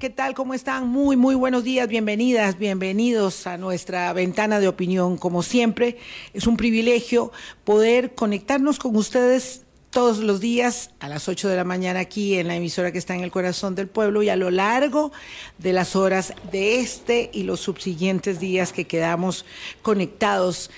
¿Qué tal? ¿Cómo están? Muy, muy buenos días, bienvenidas, bienvenidos a nuestra ventana de opinión. Como siempre, es un privilegio poder conectarnos con ustedes todos los días a las 8 de la mañana aquí en la emisora que está en el corazón del pueblo y a lo largo de las horas de este y los subsiguientes días que quedamos conectados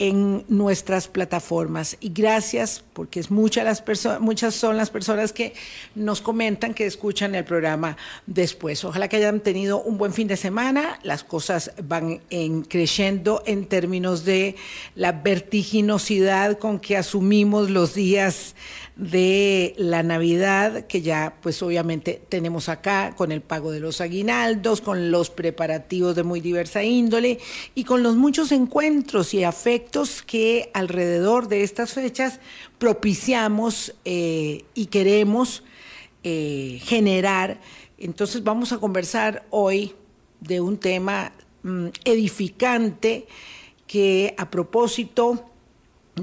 en nuestras plataformas. Y gracias, porque es muchas, las muchas son las personas que nos comentan que escuchan el programa después. Ojalá que hayan tenido un buen fin de semana. Las cosas van en, creciendo en términos de la vertiginosidad con que asumimos los días de la Navidad, que ya pues obviamente tenemos acá con el pago de los aguinaldos, con los preparativos de muy diversa índole y con los muchos encuentros y afectos que alrededor de estas fechas propiciamos eh, y queremos eh, generar. Entonces vamos a conversar hoy de un tema mm, edificante que a propósito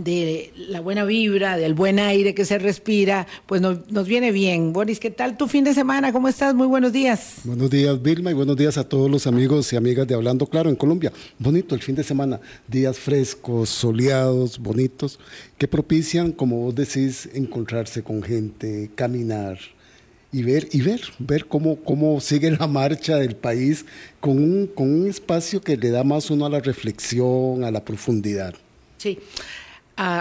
de la buena vibra, del buen aire que se respira, pues nos, viene bien. Boris, ¿qué tal tu fin de semana? ¿Cómo estás? Muy buenos días. Buenos días, Vilma, y buenos días a todos los amigos y amigas de Hablando Claro en Colombia. Bonito el fin de semana, días frescos, soleados, bonitos, que propician, como vos decís, encontrarse con gente, caminar, y ver, y ver, ver cómo, cómo sigue la marcha del país con un, con un espacio que le da más uno a la reflexión, a la profundidad. Sí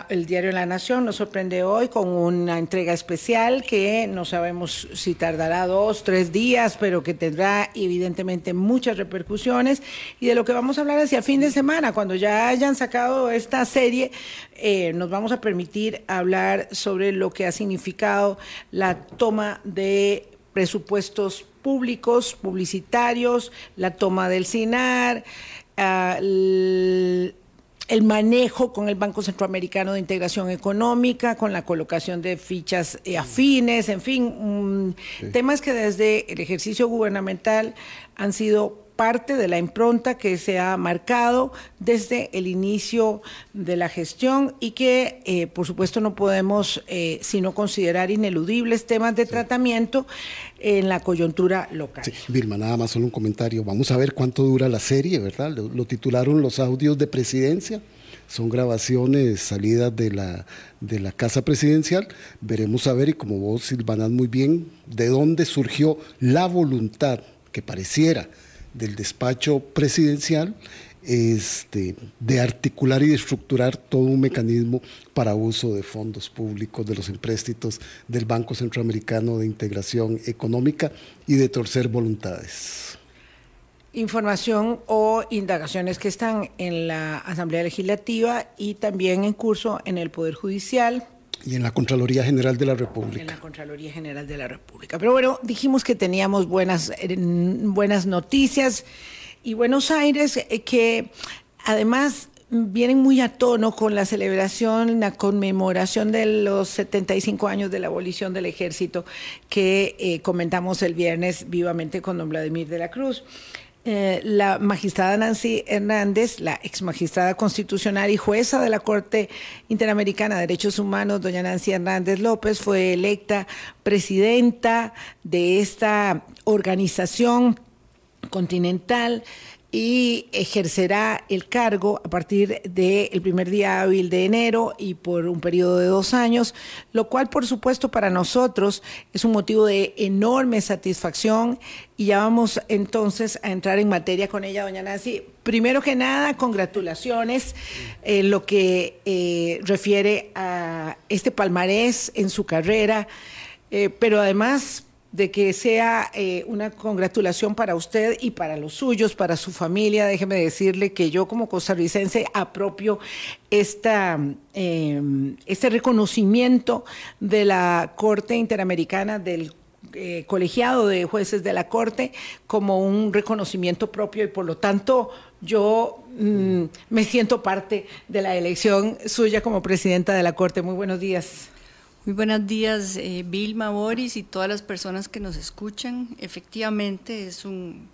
el diario La Nación. Nos sorprende hoy con una entrega especial que no sabemos si tardará dos, tres días, pero que tendrá evidentemente muchas repercusiones. Y de lo que vamos a hablar hacia fin de semana, cuando ya hayan sacado esta serie, eh, nos vamos a permitir hablar sobre lo que ha significado la toma de presupuestos públicos, publicitarios, la toma del CINAR, uh, el manejo con el Banco Centroamericano de Integración Económica, con la colocación de fichas eh, afines, en fin, temas que desde el ejercicio gubernamental han sido parte de la impronta que se ha marcado desde el inicio de la gestión y que, eh, por supuesto, no podemos eh, sino considerar ineludibles temas de tratamiento en la coyuntura local. Sí, Vilma, nada más solo un comentario. Vamos a ver cuánto dura la serie, ¿verdad? Lo, titularon Los audios de presidencia son grabaciones salidas de la, de la Casa Presidencial. Veremos a ver, y como vos silvanás muy bien, de dónde surgió la voluntad que pareciera del despacho presidencial este, de articular y de estructurar todo un mecanismo para uso de fondos públicos, de los empréstitos del Banco Centroamericano de Integración Económica y de torcer voluntades. Información o indagaciones que están en la Asamblea Legislativa y también en curso en el Poder Judicial, y en la Contraloría General de la República. En la Contraloría General de la República. Pero bueno, dijimos que teníamos buenas, eh, buenas noticias y Buenos Aires eh, que además vienen muy a tono con la celebración, la conmemoración de los 75 años de la abolición del ejército que eh, comentamos el viernes vivamente con don Vladimir de la Cruz. Eh, la magistrada Nancy Hernández, la ex magistrada constitucional y jueza de la Corte Interamericana de Derechos Humanos, doña Nancy Hernández López, fue electa presidenta de esta organización continental y ejercerá el cargo a partir del primer día hábil de enero y por un periodo de dos años, lo cual por supuesto para nosotros es un motivo de enorme satisfacción y ya vamos entonces a entrar en materia con ella, doña Nancy. Primero que nada, congratulaciones en lo que eh, refiere a este palmarés en su carrera, eh, pero además de que sea eh, una congratulación para usted y para los suyos, para su familia. Déjeme decirle que yo como costarricense apropio esta, em, este reconocimiento de la Corte Interamericana del eh, colegiado de jueces de la Corte como un reconocimiento propio y por lo tanto yo mm, me siento parte de la elección suya como presidenta de la Corte. Muy buenos días. Muy buenos días, eh, Vilma, Boris y todas las personas que nos escuchan. Efectivamente, es un,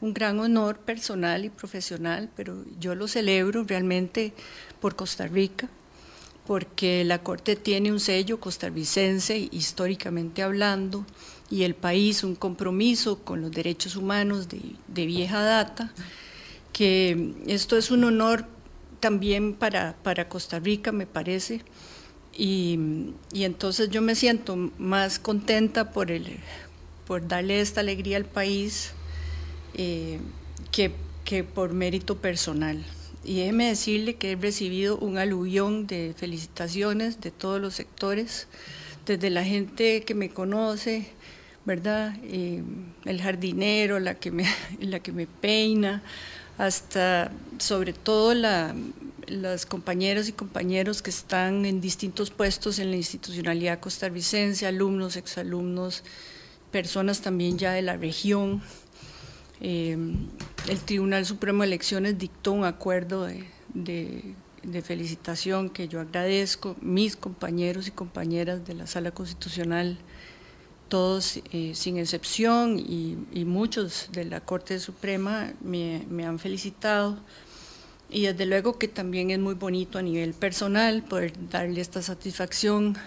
gran honor personal y profesional, pero yo lo celebro realmente por Costa Rica, porque la Corte tiene un sello costarricense históricamente hablando y el país un compromiso con los derechos humanos de, vieja data, que esto es un honor también para, para Costa Rica, me parece, y, entonces yo me siento más contenta por, el, por darle esta alegría al país eh, que, que por mérito personal. Y déjeme decirle que he recibido un aluvión de felicitaciones de todos los sectores, desde la gente que me conoce, ¿verdad? Eh, el jardinero, la que, me, la que me peina, hasta sobre todo la, las compañeras y compañeros que están en distintos puestos en la institucionalidad costarricense, alumnos, exalumnos, personas también ya de la región. Eh, el Tribunal Supremo de Elecciones dictó un acuerdo de, felicitación que yo agradezco, mis compañeros y compañeras de la Sala Constitucional, todos eh, sin excepción y, muchos de la Corte Suprema me, han felicitado. Y desde luego que también es muy bonito a nivel personal poder darle esta satisfacción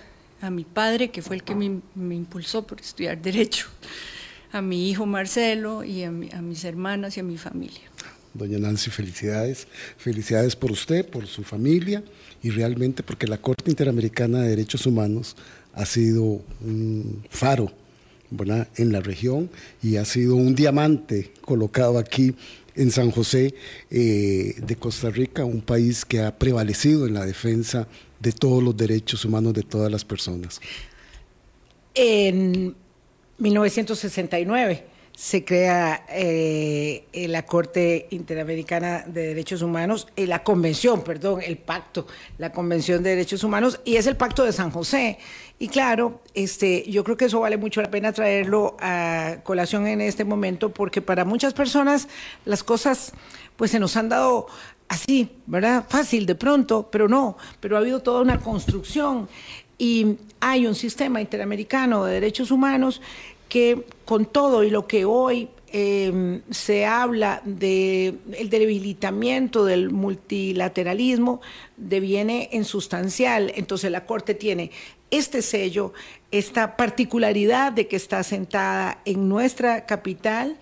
a mi padre, que fue el que me, me impulsó por estudiar Derecho a mi hijo Marcelo y a, mis hermanas y a mi familia. Doña Nancy, felicidades. Felicidades por usted, por su familia y realmente porque la Corte Interamericana de Derechos Humanos ha sido un faro en la región y ha sido un diamante colocado aquí en San José eh, de Costa Rica, un país que ha prevalecido en la defensa de todos los derechos humanos de todas las personas. En 1969 se crea eh, la Corte Interamericana de Derechos Humanos, eh, la Convención, perdón, el pacto, la Convención de Derechos Humanos, y es el Pacto de San José. Y claro, este, yo creo que eso vale mucho la pena traerlo a colación en este momento, porque para muchas personas las cosas pues se nos han dado así, ¿verdad? Fácil de pronto, pero no, pero ha habido toda una construcción y hay un sistema interamericano de derechos humanos que con todo y lo que hoy em, se habla del debilitamiento del multilateralismo deviene en sustancial. Entonces la Corte tiene este sello, esta particularidad de que está sentada en nuestra capital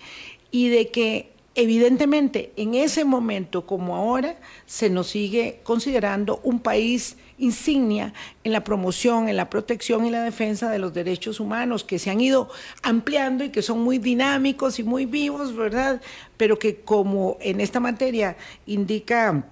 y de que evidentemente en ese momento como ahora se nos sigue considerando un país insignia en la promoción, en la protección y la defensa de los derechos humanos que se han ido ampliando y que son muy dinámicos y muy vivos, ¿verdad? Pero que como en esta materia indica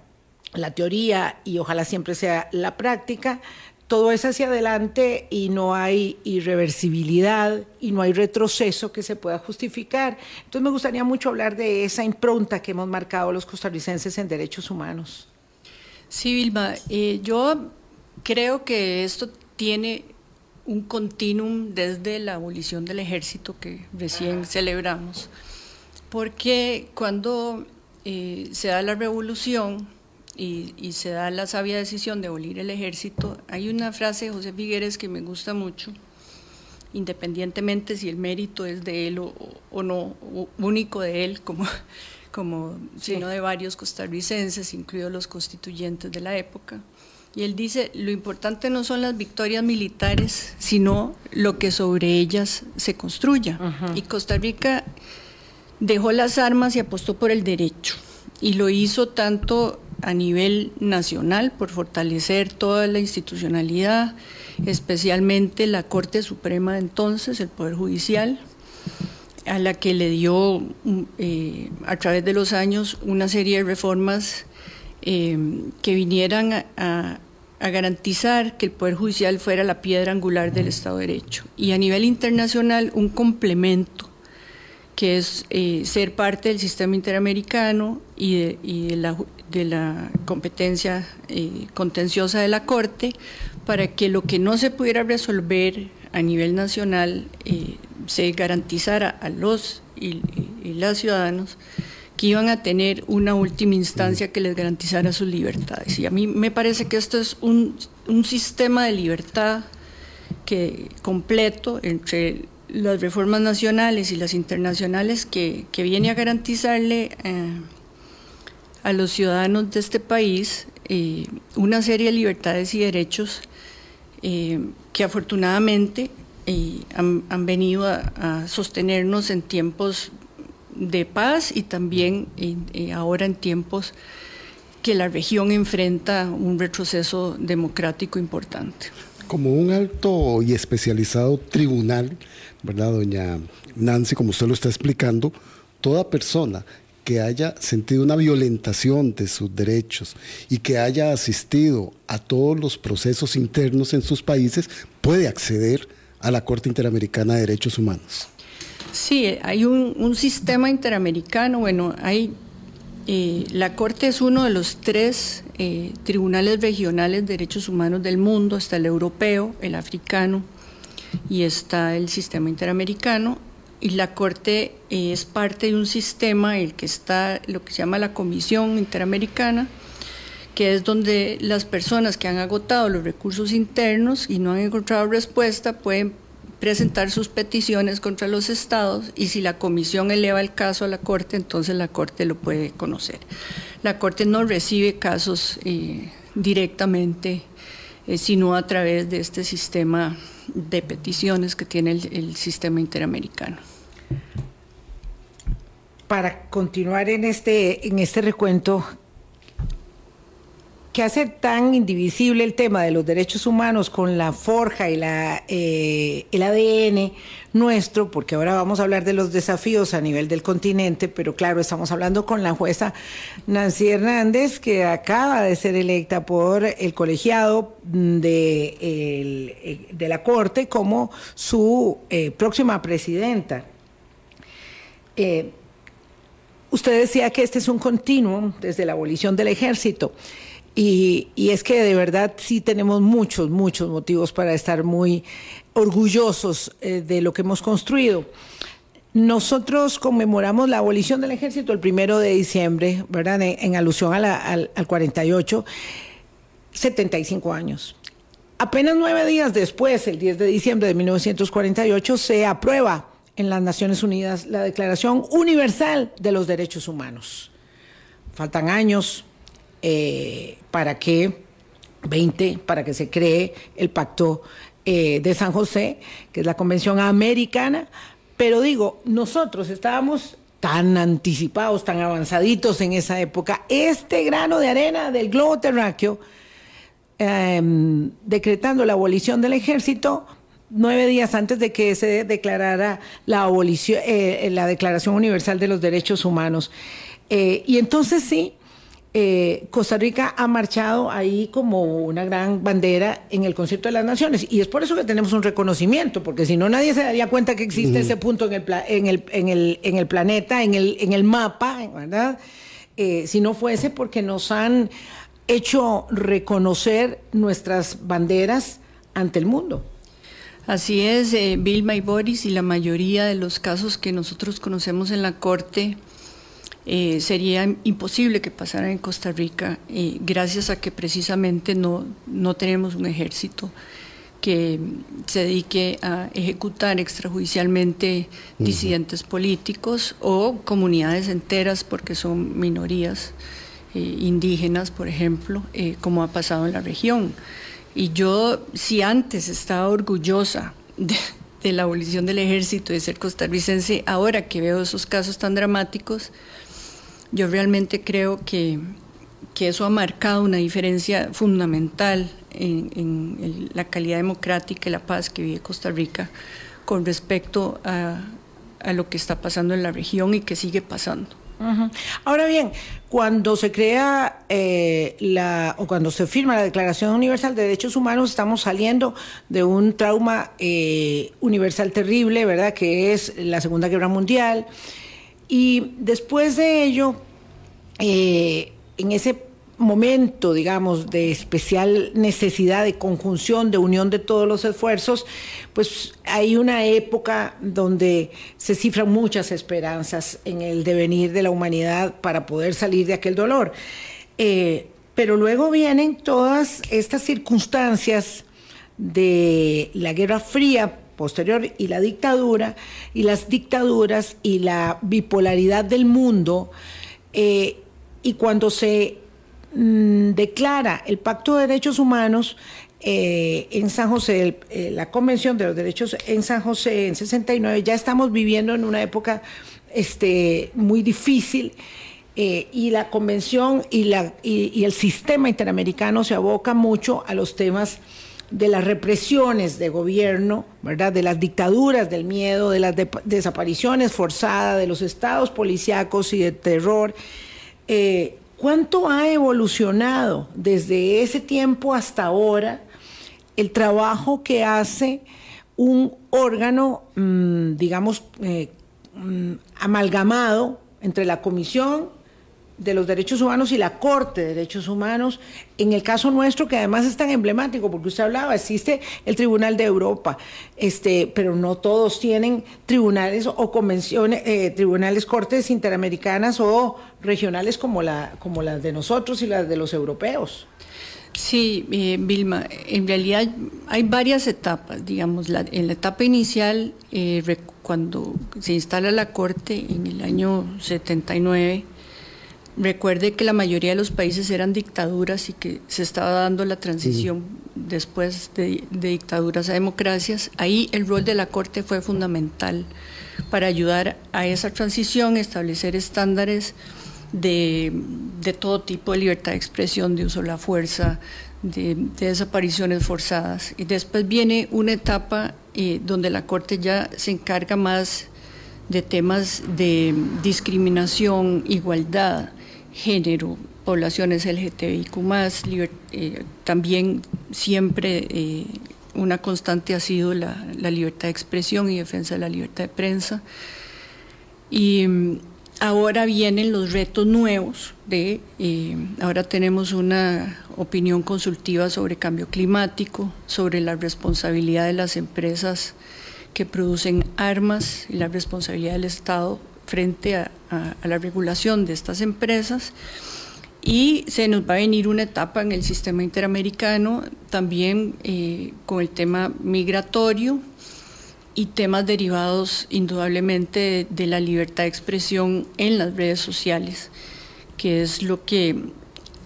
la teoría y ojalá siempre sea la práctica, todo es hacia adelante y no hay irreversibilidad y no hay retroceso que se pueda justificar. Entonces me gustaría mucho hablar de esa impronta que hemos marcado los costarricenses en derechos humanos. Sí, Vilma, eh, yo creo que esto tiene un continuum desde la abolición del ejército que recién celebramos, porque cuando eh, se da la revolución, y, se da la sabia decisión de abolir el ejército, hay una frase de José Figueres que me gusta mucho, independientemente si el mérito es de él o, no, único de él, como, como sino de varios costarricenses, incluidos los constituyentes de la época. Y él dice, lo importante no son las victorias militares, sino lo que sobre ellas se construya. Y Costa Rica dejó las armas y apostó por el derecho. Y lo hizo tanto a nivel nacional por fortalecer toda la institucionalidad, especialmente la Corte Suprema de entonces, el Poder Judicial, a la que le dio eh, a través de los años una serie de reformas eh, que vinieran a, garantizar que el Poder Judicial fuera la piedra angular del Estado de Derecho. Y a nivel internacional un complemento que es eh, ser parte del sistema interamericano y de, la, de la, competencia contenciosa de la Corte, para que lo que no se pudiera resolver a nivel nacional eh, se garantizara a los y, las ciudadanos que iban a tener una última instancia que les garantizara sus libertades. Y a mí me parece que esto es un, un sistema de libertad que completo entre las reformas nacionales y las internacionales que, viene a garantizarle eh, a los ciudadanos de este país eh, una serie de libertades y derechos eh, que afortunadamente han, venido a, sostenernos en tiempos de paz y también ahora en tiempos que la región enfrenta un retroceso democrático importante. Como un alto y especializado tribunal, ¿verdad, doña Nancy? Como usted lo está explicando, toda persona que haya sentido una violentación de sus derechos y que haya asistido a todos los procesos internos en sus países puede acceder a la Corte Interamericana de Derechos Humanos. Sí, hay un, sistema interamericano, bueno, hay, eh, la Corte es uno de los tres eh, tribunales regionales de derechos humanos del mundo, está el europeo, el africano y está el sistema interamericano y la Corte eh, es parte de un sistema, el que está lo que se llama la Comisión Interamericana, que es donde las personas que han agotado los recursos internos y no han encontrado respuesta pueden presentar sus peticiones contra los estados y si la comisión eleva el caso a la Corte, entonces la Corte lo puede conocer. La Corte no recibe casos eh, directamente, eh, sino a través de este sistema de peticiones que tiene el sistema interamericano para continuar en este, en este recuento, ¿qué hace tan indivisible el tema de los derechos humanos con la forja y la, eh, el ADN nuestro, porque ahora vamos a hablar de los desafíos a nivel del continente, pero claro, estamos hablando con la jueza Nancy Hernández, que acaba de ser electa por el colegiado de, de la Corte como su eh, próxima presidenta. Eh, usted decía que este es un continuum desde la abolición del ejército. Y, es que de verdad sí tenemos muchos, muchos motivos para estar muy orgullosos eh, de lo que hemos construido. Nosotros conmemoramos la abolición del ejército el primero de diciembre, ¿verdad? En, alusión al, al 48, 75 años. Apenas nueve días después, el 10 de diciembre de 1948, se aprueba en las Naciones Unidas la Declaración Universal de los Derechos Humanos. Faltan años eh, para que, 20, para que se cree el Pacto eh, de San José, que es la Convención Americana, pero digo, nosotros estábamos tan anticipados, tan avanzaditos en esa época, este grano de arena del globo terráqueo, em, decretando la abolición del ejército, nueve días antes de que se declarara la abolición, eh, la Declaración Universal de los Derechos Humanos. Y entonces sí, eh, Costa Rica ha marchado ahí como una gran bandera en el concierto de las naciones. Y es por eso que tenemos un reconocimiento, porque si no nadie se daría cuenta que existe ese punto en el, en el, en el, en el planeta, en el, en el mapa, ¿verdad? si no fuese porque nos han hecho reconocer nuestras banderas ante el mundo. Así es, eh, Vilma y Boris, y la mayoría de los casos que nosotros conocemos en la Corte eh, sería imposible que pasaran en Costa Rica, eh, gracias a que precisamente no, no tenemos un ejército que se dedique a ejecutar extrajudicialmente disidentes políticos o comunidades enteras, porque son minorías indígenas, por ejemplo, como ha pasado en la región. Y yo, si antes estaba orgullosa de, la abolición del ejército, de ser costarricense, ahora que veo esos casos tan dramáticos, yo realmente creo que, eso ha marcado una diferencia fundamental en, la calidad democrática y la paz que vive Costa Rica con respecto a lo que está pasando en la región y que sigue pasando. Ahora bien, cuando se crea eh, la o cuando se firma la Declaración Universal de Derechos Humanos, estamos saliendo de un trauma eh, universal terrible, ¿verdad? Que es la Segunda Guerra Mundial. Y después de ello, eh, en ese momento, digamos, de especial necesidad de conjunción, de unión de todos los esfuerzos, pues hay una época donde se cifran muchas esperanzas en el devenir de la humanidad para poder salir de aquel dolor. Eh, pero luego vienen todas estas circunstancias de la Guerra Fría posterior y la dictadura, y las dictaduras y la bipolaridad del mundo, eh, y cuando se mm, declara el Pacto de Derechos Humanos eh, en San José, eh, la Convención de los Derechos en San José en 69, ya estamos viviendo en una época este, muy difícil. Y la convención y, la, y, el sistema interamericano se aboca mucho a los temas de las represiones de gobierno, ¿verdad? De las dictaduras, del miedo, de las desapariciones forzadas, de los estados policíacos y de terror. ¿Cuánto ha evolucionado desde ese tiempo hasta ahora el trabajo que hace un órgano, mm, digamos, eh, mm, amalgamado entre la Comisión de los Derechos Humanos y la Corte de Derechos Humanos, en el caso nuestro, que además es tan emblemático, porque usted hablaba, existe el Tribunal de Europa, este, pero no todos tienen tribunales o convenciones, eh, tribunales, cortes interamericanas o regionales como, la, como las de nosotros y las de los europeos. Sí, eh, Vilma, en realidad hay varias etapas, digamos, en la etapa inicial, eh, cuando se instala la Corte en el año 79, recuerde que la mayoría de los países eran dictaduras y que se estaba dando la transición después de, de, dictaduras a democracias, ahí el rol de la Corte fue fundamental para ayudar a esa transición, establecer estándares de, todo tipo de libertad de expresión, de uso de la fuerza, de, desapariciones forzadas. Y después viene una etapa eh, donde la Corte ya se encarga más de temas de discriminación, igualdad, género, poblaciones LGTBIQ, eh, también siempre eh, una constante ha sido la, libertad de expresión y defensa de la libertad de prensa. Y Ahora vienen los retos nuevos de, eh, ahora tenemos una opinión consultiva sobre cambio climático, sobre la responsabilidad de las empresas que producen armas y la responsabilidad del Estado frente a, la regulación de estas empresas. Y se nos va a venir una etapa en el sistema interamericano también eh, con el tema migratorio, y temas derivados indudablemente de, la libertad de expresión en las redes sociales, que es lo que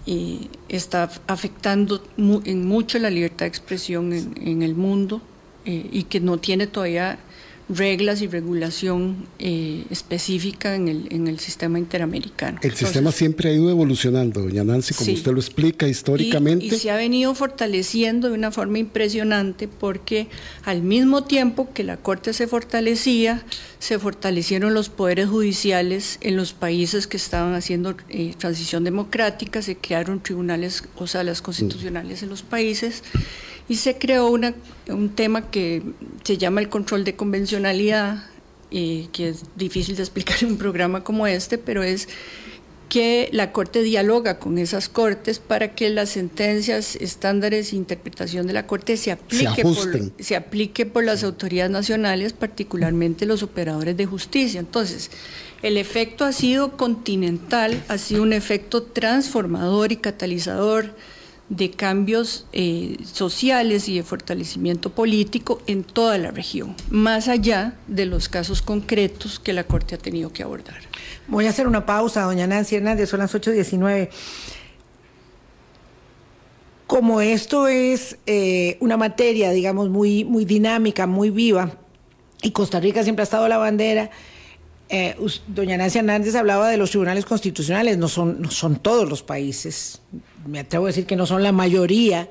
eh, está afectando en mucho la libertad de expresión en, el mundo eh, y que no tiene todavía reglas y regulación eh, específica en el, en el sistema interamericano. El sistema siempre ha ido evolucionando, doña Nancy, como usted lo explica históricamente. Y, se ha venido fortaleciendo de una forma impresionante porque al mismo tiempo que la Corte se fortalecía, se fortalecieron los poderes judiciales en los países que estaban haciendo eh, transición democrática, se crearon tribunales o salas constitucionales en los países y se creó una, un tema que se llama el control de convencionalidad, y que es difícil de explicar en un programa como este, pero es que la Corte dialoga con esas Cortes para que las sentencias, estándares e interpretación de la Corte se aplique, por, se aplique por las autoridades nacionales, particularmente los operadores de justicia. Entonces, el efecto ha sido continental, ha sido un efecto transformador y catalizador de cambios eh, sociales y de fortalecimiento político en toda la región, más allá de los casos concretos que la Corte ha tenido que abordar. Voy a hacer una pausa, doña Nancy Hernández, son las 8.19. Como esto es eh, una materia, digamos, muy, muy dinámica, muy viva, y Costa Rica siempre ha estado la bandera, eh, doña Nancy Hernández hablaba de los tribunales constitucionales, no son, no son todos los países, me atrevo a decir que no son la mayoría,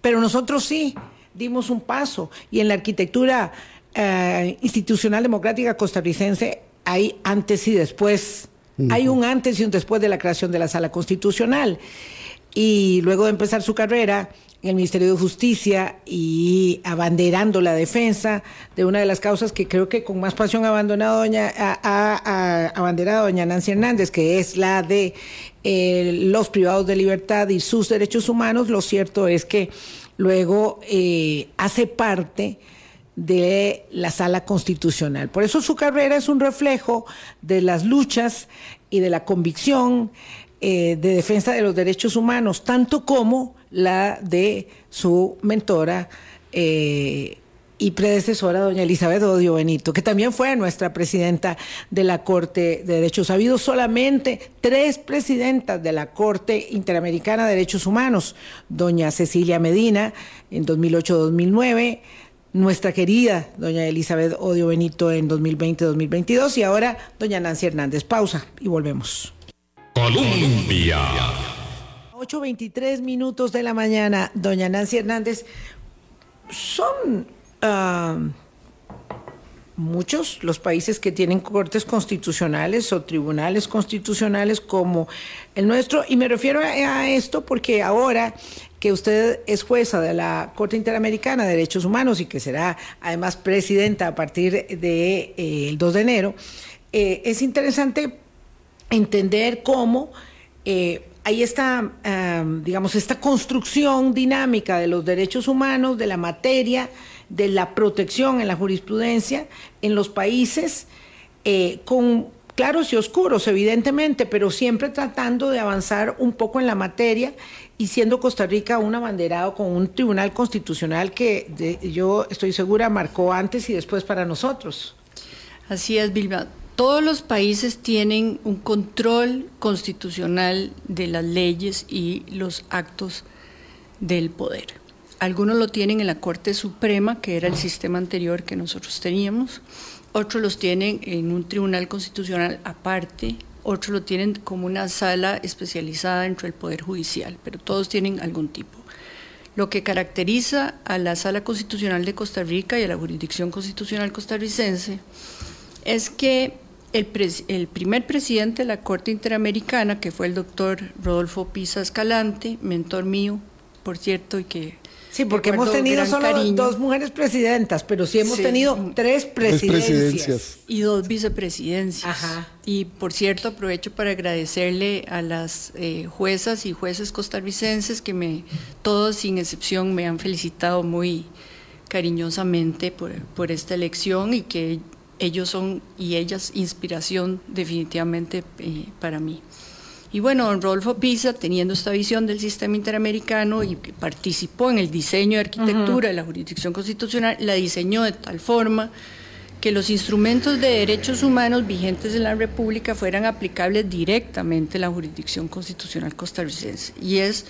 pero nosotros sí dimos un paso y en la arquitectura eh, institucional democrática costarricense hay antes y después. Hay un antes y un después de la creación de la sala constitucional. Y luego de empezar su carrera en el Ministerio de Justicia y abanderando la defensa de una de las causas que creo que con más pasión ha abandonado doña, a, abanderado doña Nancy Hernández, que es la de eh, los privados de libertad y sus derechos humanos, lo cierto es que luego eh, hace parte de la sala constitucional. Por eso su carrera es un reflejo de las luchas y de la convicción eh, de defensa de los derechos humanos, tanto como la de su mentora y predecesora, doña Elizabeth Odio Benito, que también fue nuestra presidenta de la Corte de Derechos. Ha habido solamente tres presidentas de la Corte Interamericana de Derechos Humanos, doña Cecilia Medina en 2008-2009, nuestra querida doña Elizabeth Odio Benito en 2020-2022 y ahora doña Nancy Hernández. Pausa y volvemos. Colombia. 8.23 minutos de la mañana, doña Nancy Hernández. Son ah, muchos los países que tienen cortes constitucionales o tribunales constitucionales como el nuestro, y me refiero a, esto porque ahora que usted es jueza de la Corte Interamericana de Derechos Humanos y que será además presidenta a partir del de, eh, 2 de enero, eh, es interesante entender cómo eh, hay esta, digamos, esta construcción dinámica de los derechos humanos, de la materia, de la protección en la jurisprudencia en los países, eh, con claros y oscuros, evidentemente, pero siempre tratando de avanzar un poco en la materia y siendo Costa Rica un abanderado con un tribunal constitucional que yo estoy segura marcó antes y después para nosotros. Así es, Bilba todos los países tienen un control constitucional de las leyes y los actos del poder. Algunos lo tienen en la Corte Suprema, que era el sistema anterior que nosotros teníamos, otros los tienen en un tribunal constitucional aparte, otros lo tienen como una sala especializada dentro del Poder Judicial, pero todos tienen algún tipo. Lo que caracteriza a la Sala Constitucional de Costa Rica y a la Jurisdicción Constitucional costarricense es que el, primer presidente de la Corte Interamericana, que fue el doctor Rodolfo Pisa Escalante, mentor mío, por cierto, y que... Sí, porque hemos tenido solo dos mujeres presidentas, pero sí hemos tenido tres presidencias. Y dos vicepresidencias. Y por cierto, aprovecho para agradecerle a las eh, juezas y jueces costarricenses que me, todos sin excepción, me han felicitado muy cariñosamente por, por esta elección y que ellos son y ellas inspiración definitivamente eh, para mí. Y bueno, don Rodolfo Pisa, teniendo esta visión del sistema interamericano y que participó en el diseño de arquitectura de la jurisdicción constitucional, la diseñó de tal forma que los instrumentos de derechos humanos vigentes en la República fueran aplicables directamente en la jurisdicción constitucional costarricense. Y es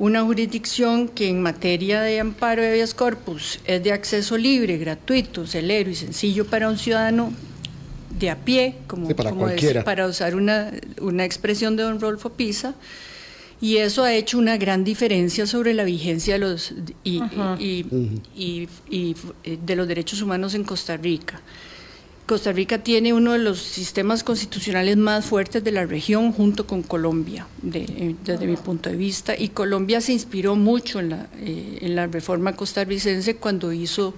una jurisdicción que en materia de amparo de habeas corpus es de acceso libre, gratuito, celero y sencillo para un ciudadano de a pie, como, para, para usar una, una, expresión de don Rolfo Pisa, y eso ha hecho una gran diferencia sobre la vigencia de los, y, y, y, de los derechos humanos en Costa Rica. Costa Rica tiene uno de los sistemas constitucionales más fuertes de la región junto con Colombia, eh, desde mi punto de vista, y Colombia se inspiró mucho en la, eh, reforma costarricense cuando hizo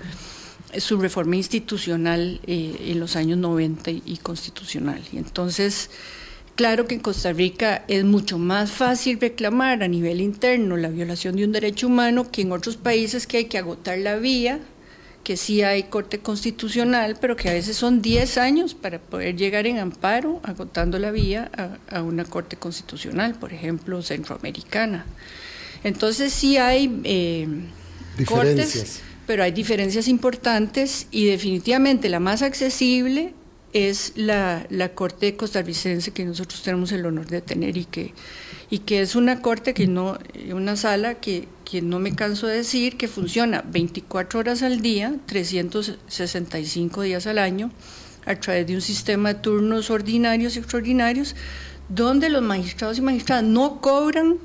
su reforma institucional eh, en los años 90 y, constitucional. Y entonces, claro que en Costa Rica es mucho más fácil reclamar a nivel interno la violación de un derecho humano que en otros países que hay que agotar la vía que sí hay corte constitucional, pero que a veces son 10 años para poder llegar en amparo, agotando la vía a, una corte constitucional, por ejemplo, centroamericana. Entonces sí hay eh, cortes, pero hay diferencias importantes y definitivamente la más accesible es la, la corte costarricense que nosotros tenemos el honor de tener y que y que es una corte que no, una sala que, que no me canso de decir, que funciona 24 horas al día, 365 días al año, a través de un sistema de turnos ordinarios y extraordinarios, donde los magistrados y magistradas no cobran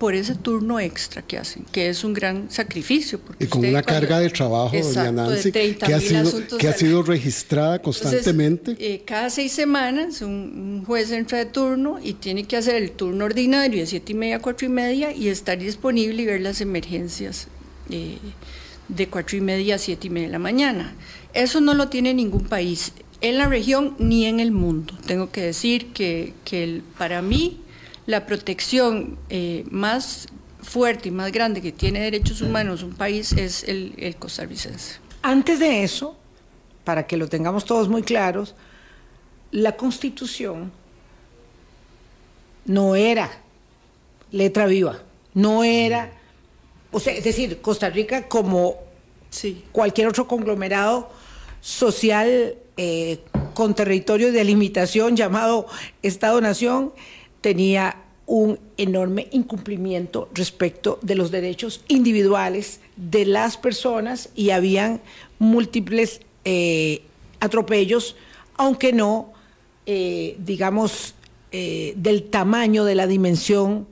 por ese turno extra que hacen, que es un gran sacrificio. y con una carga de trabajo, doña Nancy, que ha, sido, que ha sido registrada constantemente. Eh, cada seis semanas un, juez entra de turno y tiene que hacer el turno ordinario de siete y media a cuatro y media y estar disponible y ver las emergencias eh, de cuatro y media a siete y media de la mañana. Eso no lo tiene ningún país, en la región ni en el mundo. Tengo que decir que, que para mí la protección eh, más fuerte y más grande que tiene derechos humanos un país es el, el costarricense. Antes de eso, para que lo tengamos todos muy claros, la constitución no era letra viva, no era, o sea, es decir, Costa Rica como Sí. Cualquier otro conglomerado social eh, con territorio de limitación llamado Estado-Nación tenía un enorme incumplimiento respecto de los derechos individuales de las personas y habían múltiples eh, atropellos, aunque no, eh, digamos, eh, del tamaño, de la dimensión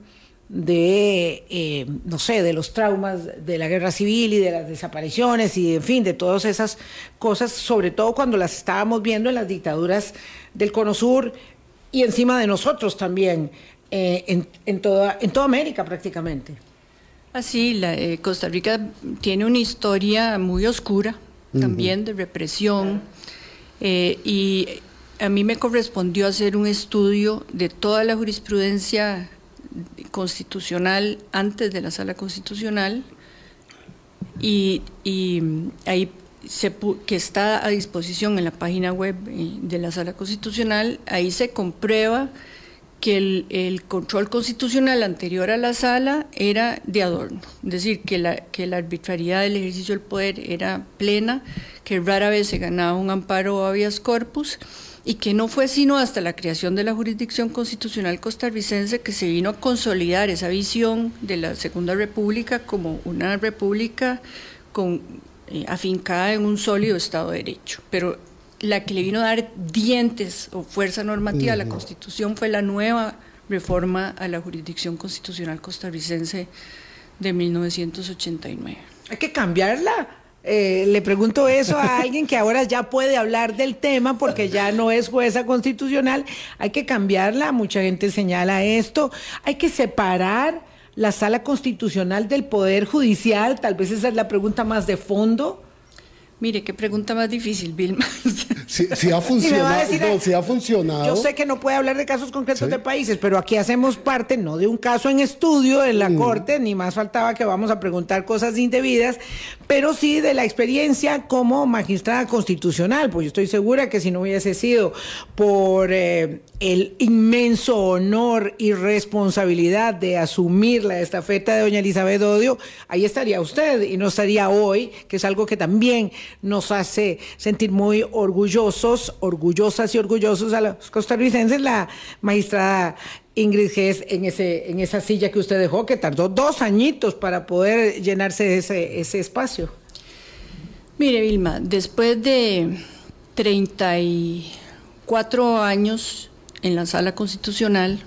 de, no sé, de los traumas de la guerra civil y de las desapariciones y, en fin, de todas esas cosas, sobre todo cuando las estábamos viendo en las dictaduras del Cono Sur y encima de nosotros también, eh, en, en, toda, en toda América prácticamente. Así, la, eh, Costa Rica tiene una historia muy oscura también uh -huh. de represión eh, y a mí me correspondió hacer un estudio de toda la jurisprudencia constitucional antes de la sala constitucional y, y ahí se, que está a disposición en la página web eh, de la sala constitucional, ahí se comprueba que el, el, control constitucional anterior a la sala era de adorno, es decir, que la, que la arbitrariedad del ejercicio del poder era plena, que rara vez se ganaba un amparo o habeas corpus, y que no fue sino hasta la creación de la jurisdicción constitucional costarricense que se vino a consolidar esa visión de la Segunda República como una república con, eh, afincada en un sólido Estado de Derecho. Pero la que le vino a dar dientes o fuerza normativa a la Constitución fue la nueva reforma a la jurisdicción constitucional costarricense de 1989. Hay que cambiarla. Eh, le pregunto eso a alguien que ahora ya puede hablar del tema porque ya no es jueza constitucional. Hay que cambiarla. Mucha gente señala esto. Hay que separar la sala constitucional del poder judicial. Tal vez esa es la pregunta más de fondo. Mire, qué pregunta más difícil, Vilma. Si, si ha funcionado, decir, no, si ha funcionado. Yo sé que no puede hablar de casos concretos ¿Sí? de países, pero aquí hacemos parte no de un caso en estudio en la mm. Corte, ni más faltaba que vamos a preguntar cosas indebidas, pero sí de la experiencia como magistrada constitucional, pues yo estoy segura que si no hubiese sido por eh, el inmenso honor y responsabilidad de asumir la estafeta de doña Elizabeth Odio, ahí estaría usted y no estaría hoy, que es algo que también nos hace sentir muy orgullosos, orgullosas y orgullosos a los costarricenses, la magistrada Ingrid Gess en, ese, en esa silla que usted dejó, que tardó dos añitos para poder llenarse ese, ese espacio. Mire, Vilma, después de 34 años en la sala constitucional,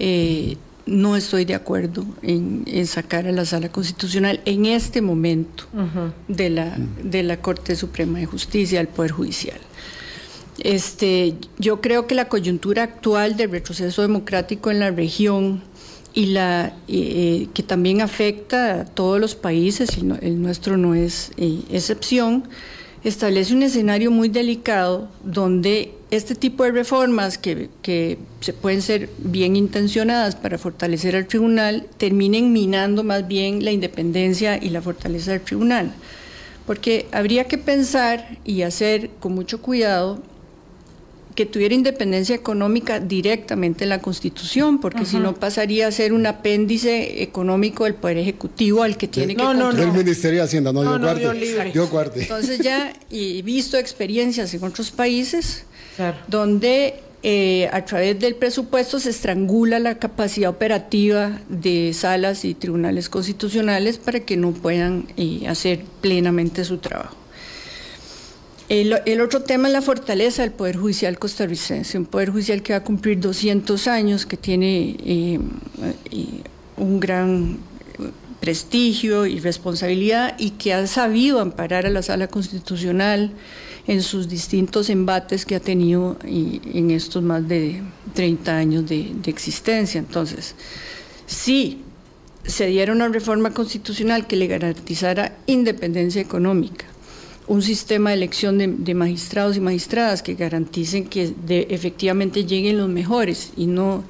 eh, no estoy de acuerdo en, en, sacar a la sala constitucional en este momento uh -huh. de, la, de la Corte Suprema de Justicia, al Poder Judicial. Este, yo creo que la coyuntura actual del retroceso democrático en la región y la eh, que también afecta a todos los países, y no, el nuestro no es eh, excepción, establece un escenario muy delicado donde este tipo de reformas que, que, se pueden ser bien intencionadas para fortalecer al tribunal terminen minando más bien la independencia y la fortaleza del tribunal. Porque habría que pensar y hacer con mucho cuidado que tuviera independencia económica directamente en la Constitución, porque uh -huh. si no pasaría a ser un apéndice económico del Poder Ejecutivo al que tiene no, que no, no, El Ministerio de Hacienda, no, no, yo no, guarde. Yo guarde. Entonces ya, y visto experiencias en otros países, claro. donde eh, a través del presupuesto se estrangula la capacidad operativa de salas y tribunales constitucionales para que no puedan eh, hacer plenamente su trabajo. El, otro tema es la fortaleza del Poder Judicial costarricense, un Poder Judicial que va a cumplir 200 años, que tiene eh, un gran prestigio y responsabilidad y que ha sabido amparar a la Sala Constitucional en sus distintos embates que ha tenido en estos más de 30 años de, de existencia. Entonces, si se diera una reforma constitucional que le garantizara independencia económica, un sistema de elección de, de, magistrados y magistradas que garanticen que de, efectivamente lleguen los mejores y no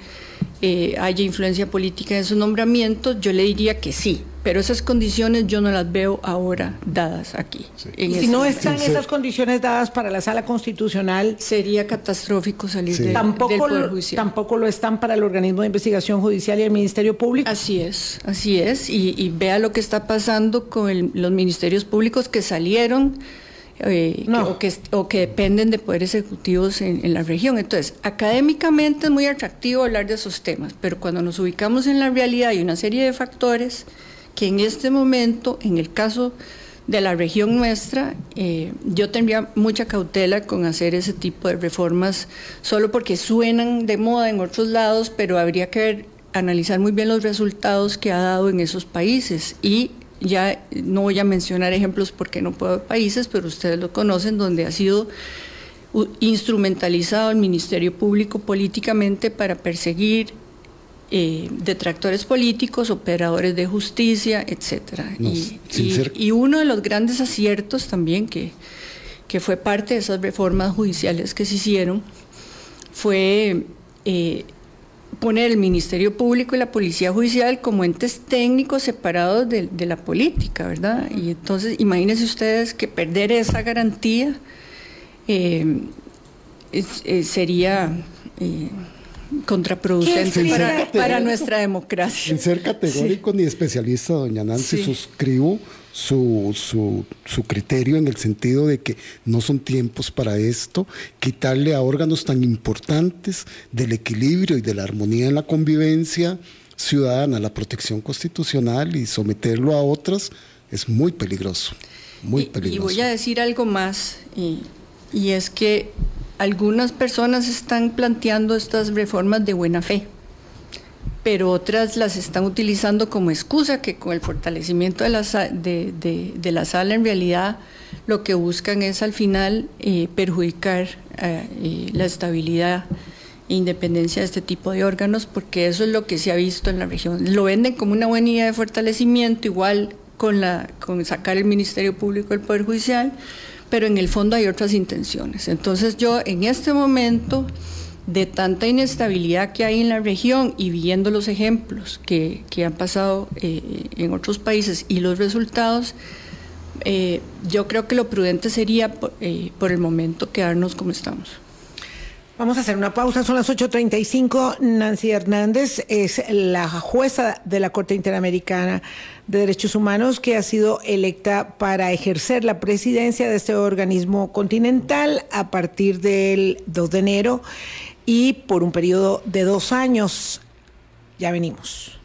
eh, haya influencia política en su nombramiento, yo le diría que sí, pero esas condiciones yo no las veo ahora dadas aquí. Y si no están esas condiciones dadas para la sala constitucional, sería catastrófico salir de, tampoco del Poder Judicial. Tampoco lo están para el organismo de investigación judicial y el Ministerio Público. Así es, así es, y, vea lo que está pasando con los ministerios públicos que salieron eh, o, que, o, que, dependen de poderes ejecutivos en, la región. Entonces, académicamente es muy atractivo hablar de esos temas, pero cuando nos ubicamos en la realidad hay una serie de factores que en este momento, en el caso de la región nuestra, eh, yo tendría mucha cautela con hacer ese tipo de reformas solo porque suenan de moda en otros lados, pero habría que ver, analizar muy bien los resultados que ha dado en esos países y ya no voy a mencionar ejemplos porque no puedo países, pero ustedes lo conocen, donde ha sido instrumentalizado el Ministerio Público políticamente para perseguir eh, detractores políticos, operadores de justicia, etcétera. y, uno de los grandes aciertos también que, que fue parte de esas reformas judiciales que se hicieron fue eh, poner el Ministerio Público y la Policía Judicial como entes técnicos separados de, la política, ¿verdad? Y entonces imagínense ustedes que perder esa garantía eh, eh, sería... Eh, contraproducente para, nuestra democracia. Sin ser categórico ni especialista, doña Nancy, suscribo su, su, su, criterio en el sentido de que no son tiempos para esto, quitarle a órganos tan importantes del equilibrio y de la armonía en la convivencia ciudadana la protección constitucional y someterlo a otras es muy peligroso, muy peligroso. Y voy a decir algo más, y, y es que algunas personas están planteando estas reformas de buena fe pero otras las están utilizando como excusa, que con el fortalecimiento de la, de, la sala en realidad lo que buscan es al final eh, perjudicar eh, eh, la estabilidad e independencia de este tipo de órganos, porque eso es lo que se ha visto en la región. Lo venden como una buena idea de fortalecimiento, igual con, la, con sacar el Ministerio Público del Poder Judicial, pero en el fondo hay otras intenciones. Entonces yo en este momento de tanta inestabilidad que hay en la región y viendo los ejemplos que, han pasado eh, en otros países y los resultados, eh, yo creo que lo prudente sería eh, por el momento quedarnos como estamos. Vamos a hacer una pausa, son las 8.35. Nancy Hernández es la jueza de la Corte Interamericana de Derechos Humanos que ha sido electa para ejercer la presidencia de este organismo continental a partir del 2 de enero y por un periodo de dos años. Ya venimos.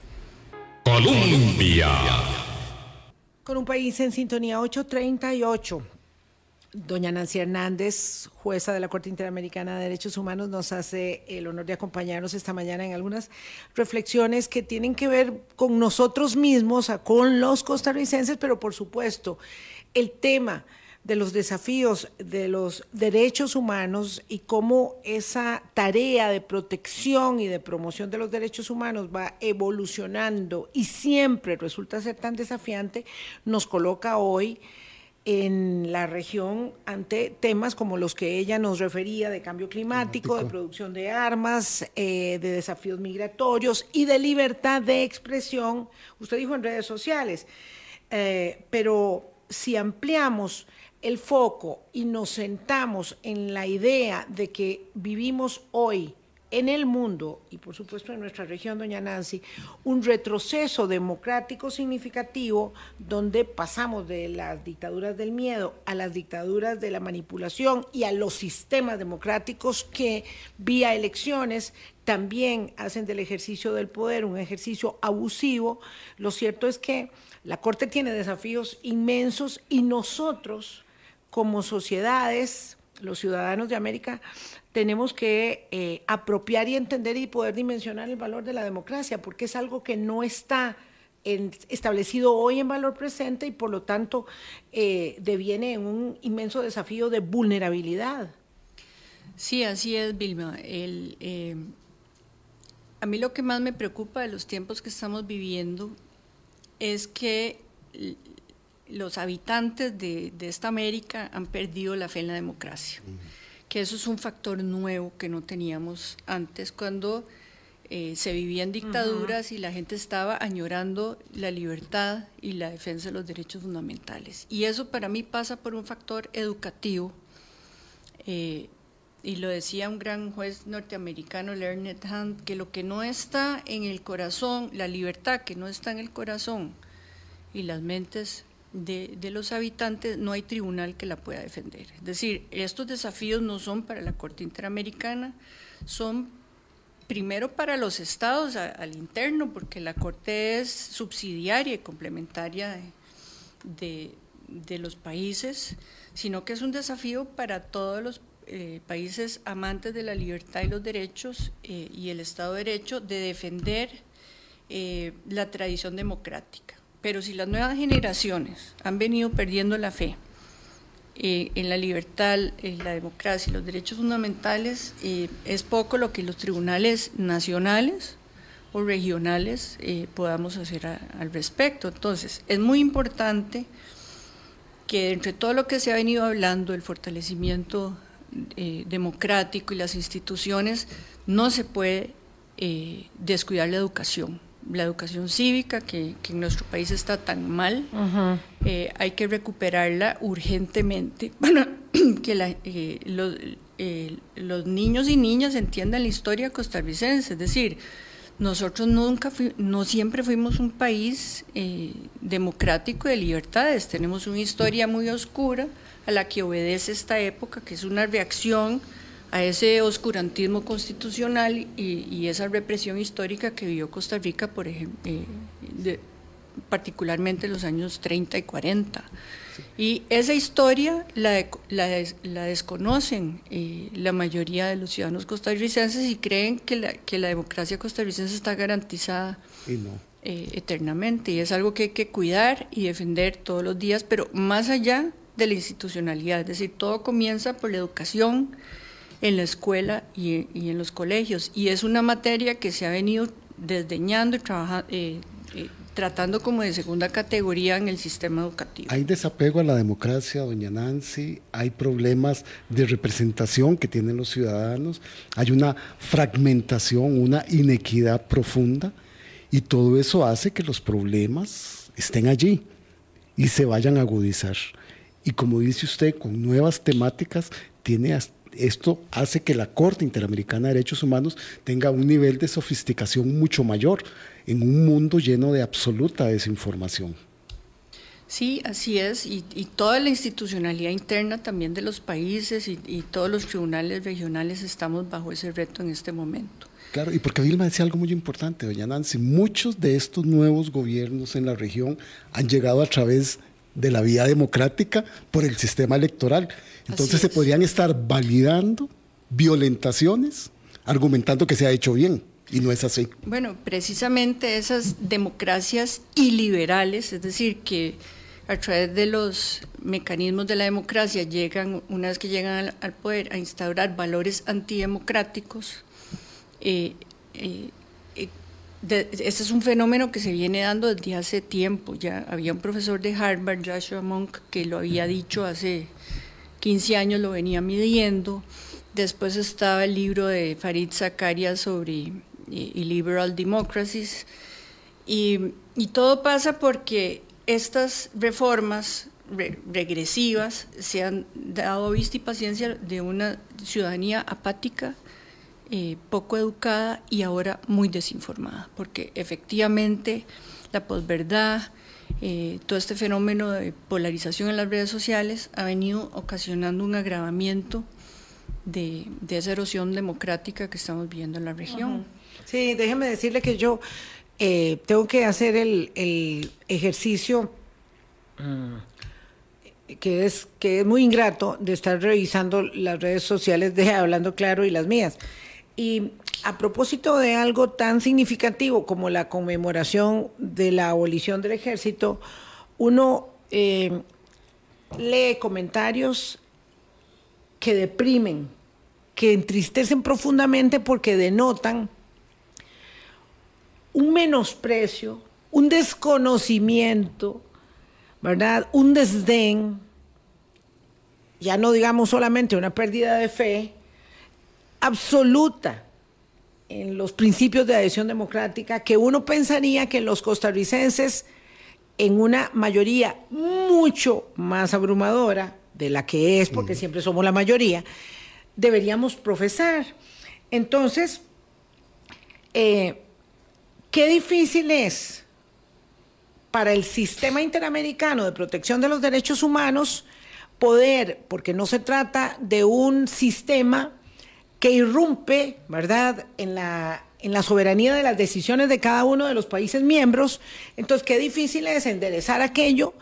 Colombia. Con un país en sintonía 838. Doña Nancy Hernández, jueza de la Corte Interamericana de Derechos Humanos, nos hace el honor de acompañarnos esta mañana en algunas reflexiones que tienen que ver con nosotros mismos, con los costarricenses, pero por supuesto el tema de los desafíos de los derechos humanos y cómo esa tarea de protección y de promoción de los derechos humanos va evolucionando y siempre resulta ser tan desafiante, nos coloca hoy en la región ante temas como los que ella nos refería de cambio climático, de producción de armas, eh, de desafíos migratorios y de libertad de expresión. Usted dijo en redes sociales, eh, pero si ampliamos el foco y nos sentamos en la idea de que vivimos hoy en el mundo y por supuesto en nuestra región, doña Nancy, un retroceso democrático significativo donde pasamos de las dictaduras del miedo a las dictaduras de la manipulación y a los sistemas democráticos que vía elecciones también hacen del ejercicio del poder un ejercicio abusivo. Lo cierto es que la Corte tiene desafíos inmensos y nosotros como sociedades, los ciudadanos de América, tenemos que eh, apropiar y entender y poder dimensionar el valor de la democracia, porque es algo que no está establecido hoy en valor presente y por lo tanto eh, deviene en un inmenso desafío de vulnerabilidad. Sí, así es, Vilma. Eh, a mí lo que más me preocupa de los tiempos que estamos viviendo es que los habitantes de, esta América han perdido la fe en la democracia, que eso es un factor nuevo que no teníamos antes cuando eh, se vivía en dictaduras y la gente estaba añorando la libertad y la defensa de los derechos fundamentales. Y eso para mí pasa por un factor educativo. Eh, y lo decía un gran juez norteamericano, Leonard Hunt, que lo que no está en el corazón, la libertad que no está en el corazón y las mentes de, de, los habitantes, no hay tribunal que la pueda defender. Es decir, estos desafíos no son para la Corte Interamericana, son primero para los estados al interno, porque la Corte es subsidiaria y complementaria de, los países, sino que es un desafío para todos los eh, países amantes de la libertad y los derechos eh, y el Estado de Derecho de defender eh, la tradición democrática. Pero si las nuevas generaciones han venido perdiendo la fe, eh, en la libertad, en la democracia y los derechos fundamentales, eh, es poco lo que los tribunales nacionales o regionales eh, podamos hacer al respecto. Entonces, es muy importante que entre todo lo que se ha venido hablando, el fortalecimiento democrático y las instituciones, no se puede descuidar la educación la educación cívica, que, en nuestro país está tan mal, eh, hay que recuperarla urgentemente. Para que eh, los, eh, los, niños y niñas entiendan la historia costarricense. Es decir, nosotros nunca no siempre fuimos un país democrático de libertades, tenemos una historia muy oscura a la que obedece esta época, que es una reacción a ese oscurantismo constitucional y, esa represión histórica que vivió Costa Rica, por ejemplo, eh, particularmente en los años 30 y 40. Y esa historia la, la, desconocen eh, la mayoría de los ciudadanos costarricenses y creen que la, que la democracia costarricense está garantizada eh, eternamente. Y es algo que hay que cuidar y defender todos los días, pero más allá de la institucionalidad, es decir, todo comienza por la educación en la escuela y, en los colegios. Y es una materia que se ha venido desdeñando y eh, eh, tratando como de segunda categoría en el sistema educativo. Hay desapego a la democracia, doña Nancy, hay problemas de representación que tienen los ciudadanos, hay una fragmentación, una inequidad profunda y todo eso hace que los problemas estén allí y se vayan a agudizar. Y como dice usted, con nuevas temáticas tiene hasta esto hace que la Corte Interamericana de Derechos Humanos tenga un nivel de sofisticación mucho mayor en un mundo lleno de absoluta desinformación. Sí, así es, y, toda la institucionalidad interna también de los países y, todos los tribunales regionales estamos bajo ese reto en este momento. Claro, y porque Vilma decía algo muy importante, doña Nancy, muchos de estos nuevos gobiernos en la región han llegado a través de la vía democrática por el sistema electoral. Entonces se podrían estar validando violentaciones, argumentando que se ha hecho bien. Y no es así. Bueno, precisamente esas democracias iliberales, es decir, que a través de los mecanismos de la democracia llegan, una vez que llegan al, poder, a instaurar valores antidemocráticos, eh, eh, eh este es un fenómeno que se viene dando desde hace tiempo. Ya había un profesor de Harvard, Joshua Monk, que lo había dicho hace 15 años lo venía midiendo. Después estaba el libro de Farid Zakaria sobre liberal democracies. Y, todo pasa porque estas reformas regresivas se han dado vista y paciencia de una ciudadanía apática, eh, poco educada y ahora muy desinformada, porque efectivamente la posverdad, eh, todo este fenómeno de polarización en las redes sociales ha venido ocasionando un agravamiento de, esa erosión democrática que estamos viendo en la región. Sí, déjeme decirle que yo eh, tengo que hacer el, ejercicio mm, que, es, que es muy ingrato de estar revisando las redes sociales de Hablando Claro y las mías. Y a propósito de algo tan significativo como la conmemoración de la abolición del ejército, uno eh, lee comentarios que deprimen, que entristecen profundamente porque denotan un menosprecio, un desconocimiento, ¿verdad? Un desdén, ya no digamos solamente una pérdida de fe, absoluta en los principios de adhesión democrática que uno pensaría que los costarricenses, en una mayoría mucho más abrumadora de la que es, porque siempre somos la mayoría, deberíamos profesar. Entonces, eh, qué difícil es para el sistema interamericano de protección de los derechos humanos poder, porque no se trata de un sistema que irrumpe, ¿verdad?, en la, en la soberanía de las decisiones de cada uno de los países miembros. Entonces, qué difícil es enderezar aquello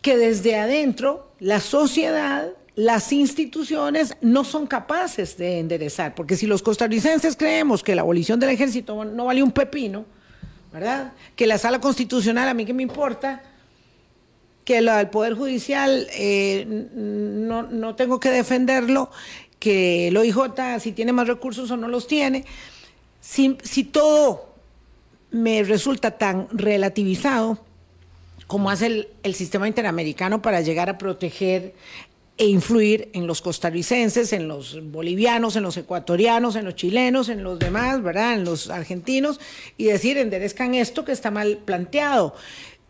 que desde adentro la sociedad, las instituciones no son capaces de enderezar. Porque si los costarricenses creemos que la abolición del ejército no vale un pepino, ¿verdad? Que la sala constitucional, a mí que me importa, que el Poder Judicial eh, no, no, tengo que defenderlo, que el OIJ si tiene más recursos o no los tiene. Si, todo me resulta tan relativizado como hace el, el sistema interamericano para llegar a proteger e influir en los costarricenses, en los bolivianos, en los ecuatorianos, en los chilenos, en los demás, ¿verdad? En los argentinos, y decir, enderezcan esto que está mal planteado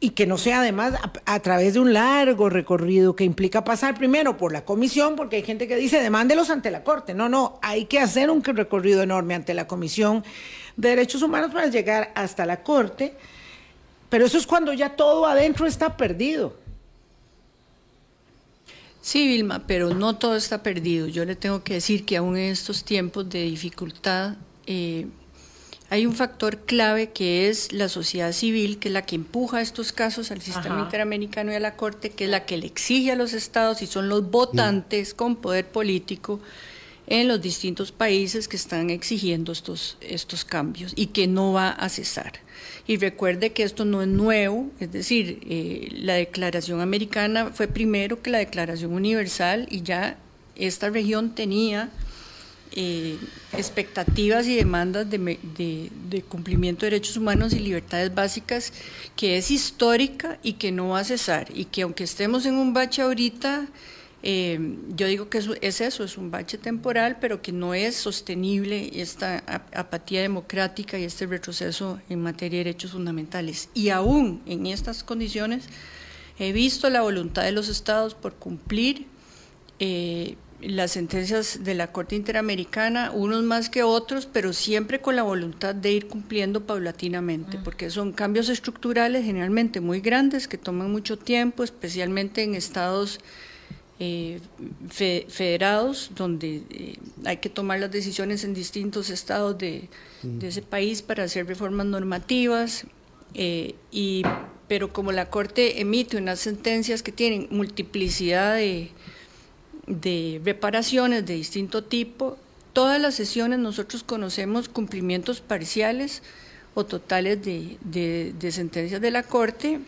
y que no sea además a, través de un largo recorrido que implica pasar primero por la comisión, porque hay gente que dice demándelos ante la Corte. No, no, hay que hacer un recorrido enorme ante la Comisión de Derechos Humanos para llegar hasta la Corte, pero eso es cuando ya todo adentro está perdido. Sí, Vilma, pero no todo está perdido. Yo le tengo que decir que aún en estos tiempos de dificultad, eh, hay un factor clave que es la sociedad civil, que es la que empuja estos casos al sistema interamericano y a la Corte, que es la que le exige a los estados y son los votantes con poder político en los distintos países que están exigiendo estos, estos cambios y que no va a cesar. Y recuerde que esto no es nuevo, es decir, eh, la Declaración Americana fue primero que la Declaración Universal y ya esta región tenía eh, expectativas y demandas de, cumplimiento de derechos humanos y libertades básicas que es histórica y que no va a cesar y que aunque estemos en un bache ahorita, eh, yo digo que es, eso, es un bache temporal, pero que no es sostenible esta apatía democrática y este retroceso en materia de derechos fundamentales. Y aún en estas condiciones he visto la voluntad de los estados por cumplir eh, las sentencias de la Corte Interamericana, unos más que otros, pero siempre con la voluntad de ir cumpliendo paulatinamente, porque son cambios estructurales generalmente muy grandes que toman mucho tiempo, especialmente en estados eh, federados, donde eh, hay que tomar las decisiones en distintos estados de, ese país para hacer reformas normativas. Eh, y, pero como la Corte emite unas sentencias que tienen multiplicidad de de reparaciones de distinto tipo. Todas las sesiones nosotros conocemos cumplimientos parciales o totales de, sentencias de la Corte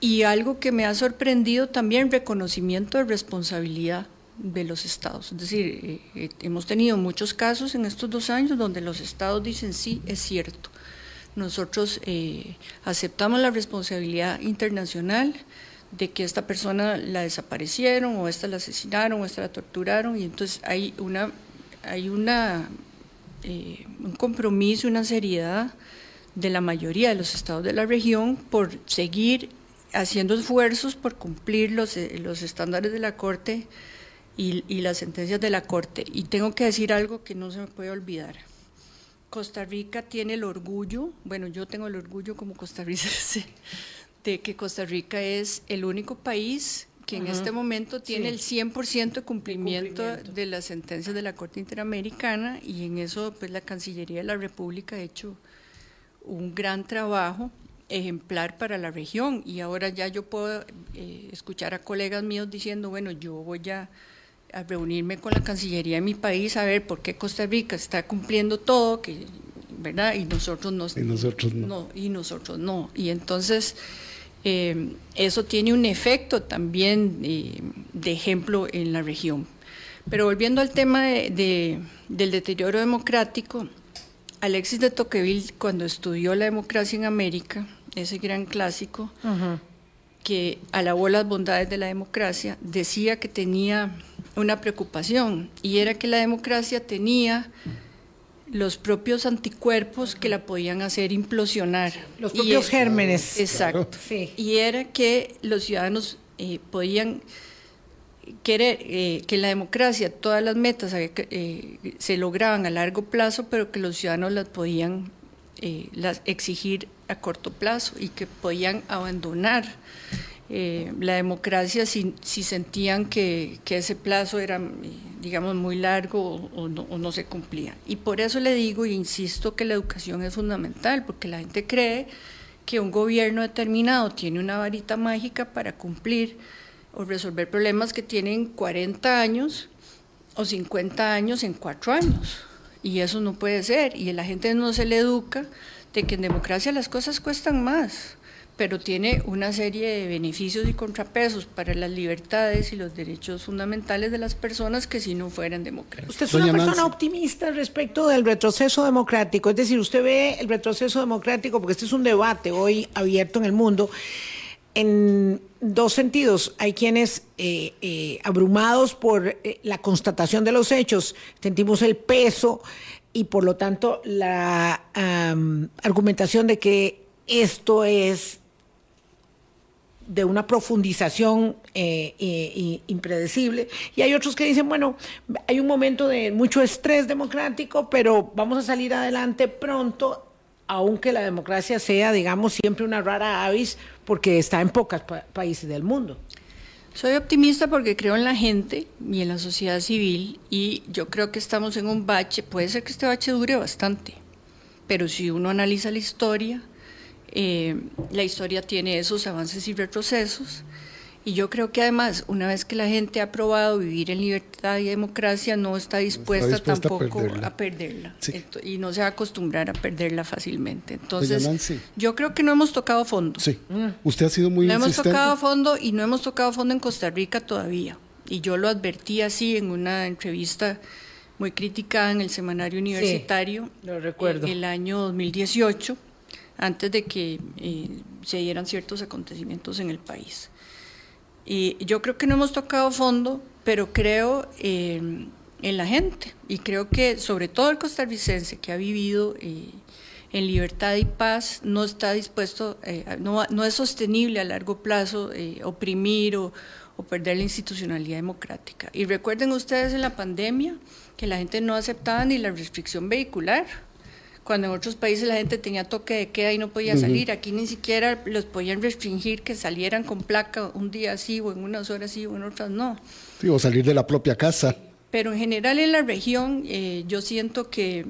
y algo que me ha sorprendido también, reconocimiento de responsabilidad de los estados. Es decir, eh, eh, hemos tenido muchos casos en estos dos años donde los estados dicen sí, es cierto. Nosotros eh, aceptamos la responsabilidad internacional, de que esta persona la desaparecieron o esta la asesinaron o esta la torturaron y entonces hay una hay una eh, un compromiso una seriedad de la mayoría de los estados de la región por seguir haciendo esfuerzos por cumplir los, eh, los estándares de la corte y, y las sentencias de la corte. Y tengo que decir algo que no se me puede olvidar. Costa Rica tiene el orgullo, bueno, yo tengo el orgullo como costarricense de que Costa Rica es el único país que en este momento tiene el 100% de cumplimiento, de las sentencias de la Corte Interamericana y en eso pues la Cancillería de la República ha hecho un gran trabajo ejemplar para la región. Y ahora ya yo puedo eh, escuchar a colegas míos diciendo, bueno, yo voy a, reunirme con la Cancillería de mi país a ver por qué Costa Rica está cumpliendo todo, que, ¿verdad? Y nosotros no. Y nosotros no y nosotros no. Y entonces eh, eso tiene un efecto también eh, de ejemplo en la región. Pero volviendo al tema del deterioro democrático, Alexis de Tocqueville, cuando estudió la democracia en América, ese gran clásico, que alabó las bondades de la democracia, decía que tenía una preocupación, y era que la democracia tenía los propios anticuerpos que la podían hacer implosionar. Los propios gérmenes. Exacto. Y era que los ciudadanos eh, podían querer eh, que la democracia, todas las metas eh, se lograban a largo plazo, pero que los ciudadanos las podían las exigir a corto plazo y que podían abandonar la democracia si, si sentían que, que, ese plazo era, digamos, muy largo o, no, o, no, se cumplía. Y por eso le digo e insisto que la educación es fundamental, porque la gente cree que un gobierno determinado tiene una varita mágica para cumplir o resolver problemas que tienen 40 años o 50 años en cuatro años. Y eso no puede ser. Y la gente no se le educa de que en democracia las cosas cuestan más, pero tiene una serie de beneficios y contrapesos para las libertades y los derechos fundamentales de las personas que si no fueran democráticos. Usted es una persona optimista respecto del retroceso democrático, es decir, usted ve el retroceso democrático, porque este es un debate hoy abierto en el mundo en dos sentidos. Hay quienes, eh, eh, abrumados por eh, la constatación de los hechos, sentimos el peso y por lo tanto la argumentación de que esto es de una profundización impredecible. Y hay otros que dicen, bueno, hay un momento de mucho estrés democrático, pero vamos a salir adelante pronto aunque la democracia sea, digamos, siempre una rara avis, porque está en pocos países del mundo. Soy optimista porque creo en la gente y en la sociedad civil y yo creo que estamos en un bache, puede ser que este bache dure bastante, pero si uno analiza la historia, eh, la historia tiene esos avances y retrocesos y yo creo que además, una vez que la gente ha probado vivir en libertad y democracia, no está dispuesta, tampoco a perderla. y no se va a acostumbrar a perderla fácilmente. Entonces, yo creo que no hemos tocado fondo. Sí, usted ha sido muy No hemos tocado fondo y no hemos tocado fondo en Costa Rica todavía. Y yo lo advertí así en una entrevista muy criticada en el semanario universitario. lo recuerdo. El, año 2018, antes de que eh, se dieran ciertos acontecimientos en el país. Y yo creo que no hemos tocado fondo, pero creo eh, en la gente y creo que sobre todo el costarricense que ha vivido eh, en libertad y paz no está dispuesto, no, no, es sostenible a largo plazo oprimir o, o perder la institucionalidad democrática. Y recuerden ustedes en la pandemia que la gente no aceptaba ni la restricción vehicular cuando en otros países la gente tenía toque de queda y no podía salir. Aquí ni siquiera los podían restringir que salieran con placa un día así o en unas horas sí o en otras no. Sí, o salir de la propia casa. Pero en general en la región eh, yo siento que,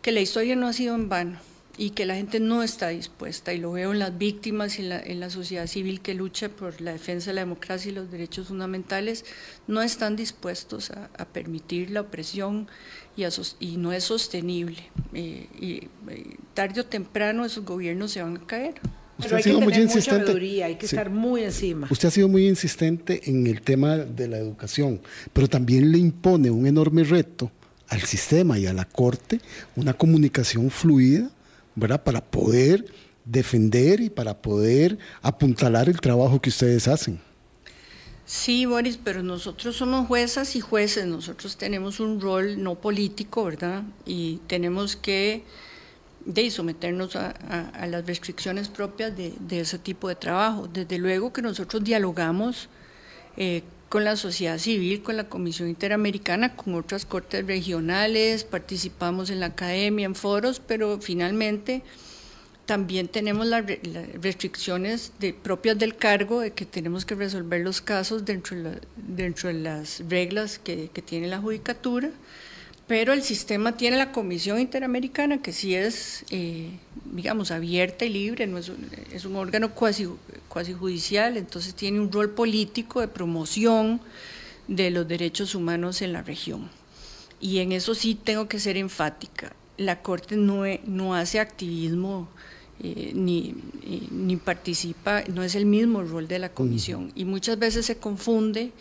que la historia no ha sido en vano y que la gente no está dispuesta, y lo veo en las víctimas y en la, en la, sociedad civil que lucha por la defensa de la democracia y los derechos fundamentales, no están dispuestos a, a permitir la opresión y, a, y, no es sostenible. Eh, y, eh, tarde o temprano esos gobiernos se van a caer. Usted ha sido muy insistente. hay que estar muy encima. Usted ha sido muy insistente en el tema de la educación, pero también le impone un enorme reto al sistema y a la corte una comunicación fluida ¿verdad? Para poder defender y para poder apuntalar el trabajo que ustedes hacen. Sí, Boris, pero nosotros somos juezas y jueces, nosotros tenemos un rol no político, ¿verdad? Y tenemos que de someternos a, las restricciones propias de, ese tipo de trabajo. Desde luego que nosotros dialogamos eh, con la sociedad civil, con la Comisión Interamericana, con otras cortes regionales, participamos en la academia, en foros, pero finalmente también tenemos las, restricciones propias del cargo, de que tenemos que resolver los casos dentro de, dentro de las reglas que tiene la judicatura pero el sistema tiene la Comisión Interamericana, que sí es, eh, digamos, abierta y libre, no es, un, es un órgano cuasi, cuasi judicial, entonces tiene un rol político de promoción de los derechos humanos en la región. Y en eso sí tengo que ser enfática. La Corte no, no hace activismo eh, ni, eh, ni participa, no es el mismo rol de la Comisión. Y muchas veces se confunde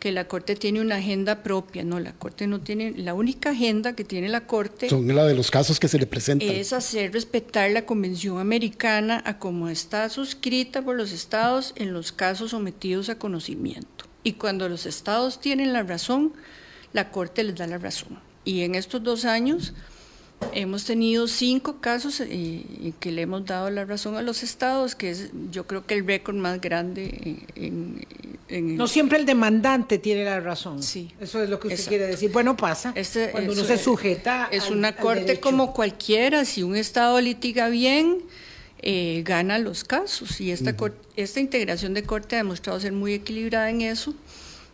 que la Corte tiene una agenda propia, no, la Corte no tiene, la única agenda que tiene la Corte... Son la de los casos que se le presentan. Es hacer respetar la Convención Americana a como está suscrita por los estados en los casos sometidos a conocimiento. Y cuando los estados tienen la razón, la Corte les da la razón. Y en estos dos años Hemos tenido cinco casos eh, en que le hemos dado la razón a los estados, que es yo creo que el récord más grande en, no siempre el demandante tiene la razón. Sí. Eso es lo que usted quiere decir. Bueno, pasa. Este, cuando uno se sujeta. Es una corte como cualquiera. Si un estado litiga bien, eh, gana los casos. Y esta, esta integración de corte ha demostrado ser muy equilibrada en eso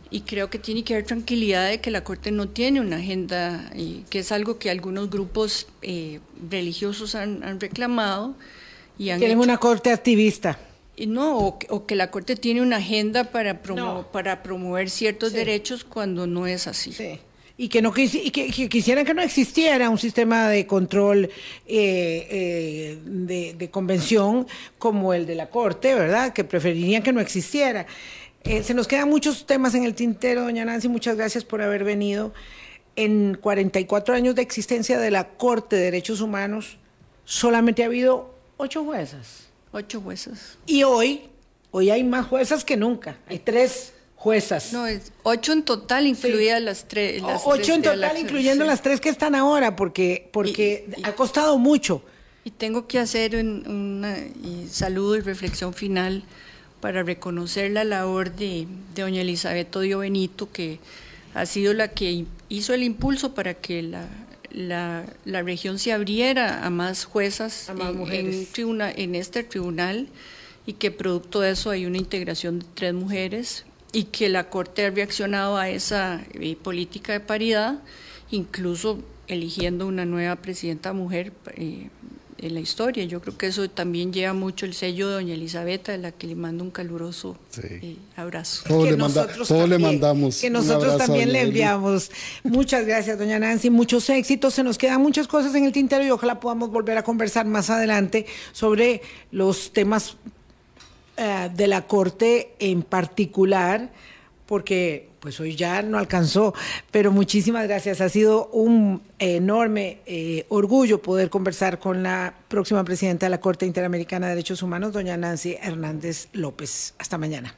y creo que tiene que haber tranquilidad de que la Corte no tiene una agenda, y que es algo que algunos grupos eh, religiosos han, reclamado. Y han Tienen una Corte activista. No, o, que la Corte tiene una agenda para, para promover ciertos derechos cuando no es así. Sí. Y que, no y que, quisieran que no existiera un sistema de control eh, eh, de, de convención como el de la Corte, ¿verdad? Que preferirían que no existiera. Eh, se nos quedan muchos temas en el tintero, doña Nancy, muchas gracias por haber venido. En 44 años de existencia de la Corte de Derechos Humanos, solamente ha habido ocho juezas. Ocho juezas. Y hoy, hoy hay más juezas que nunca. Hay tres juezas. No, es ocho en total, incluidas las, tres. ocho en total, incluyendo las tres que están ahora, porque, porque ha costado mucho. Y tengo que hacer un, saludo y reflexión final para reconocer la labor de, doña Elizabeth Odio Benito, que ha sido la que hizo el impulso para que la, la, región se abriera a más juezas en, en, este tribunal y que producto de eso hay una integración de tres mujeres y que la Corte ha reaccionado a esa eh, política de paridad, incluso eligiendo una nueva presidenta mujer eh, en la historia. Yo creo que eso también lleva mucho el sello de doña Elizabeth, a la que le mando un caluroso eh, abrazo. Todos, le, mandamos. Que nosotros también le enviamos. Muchas gracias, doña Nancy. Muchos éxitos. Se nos quedan muchas cosas en el tintero y ojalá podamos volver a conversar más adelante sobre los temas eh, de la Corte en particular, porque pues hoy ya no alcanzó, pero muchísimas gracias. Ha sido un enorme eh, orgullo poder conversar con la próxima presidenta de la Corte Interamericana de Derechos Humanos, doña Nancy Hernández López. Hasta mañana.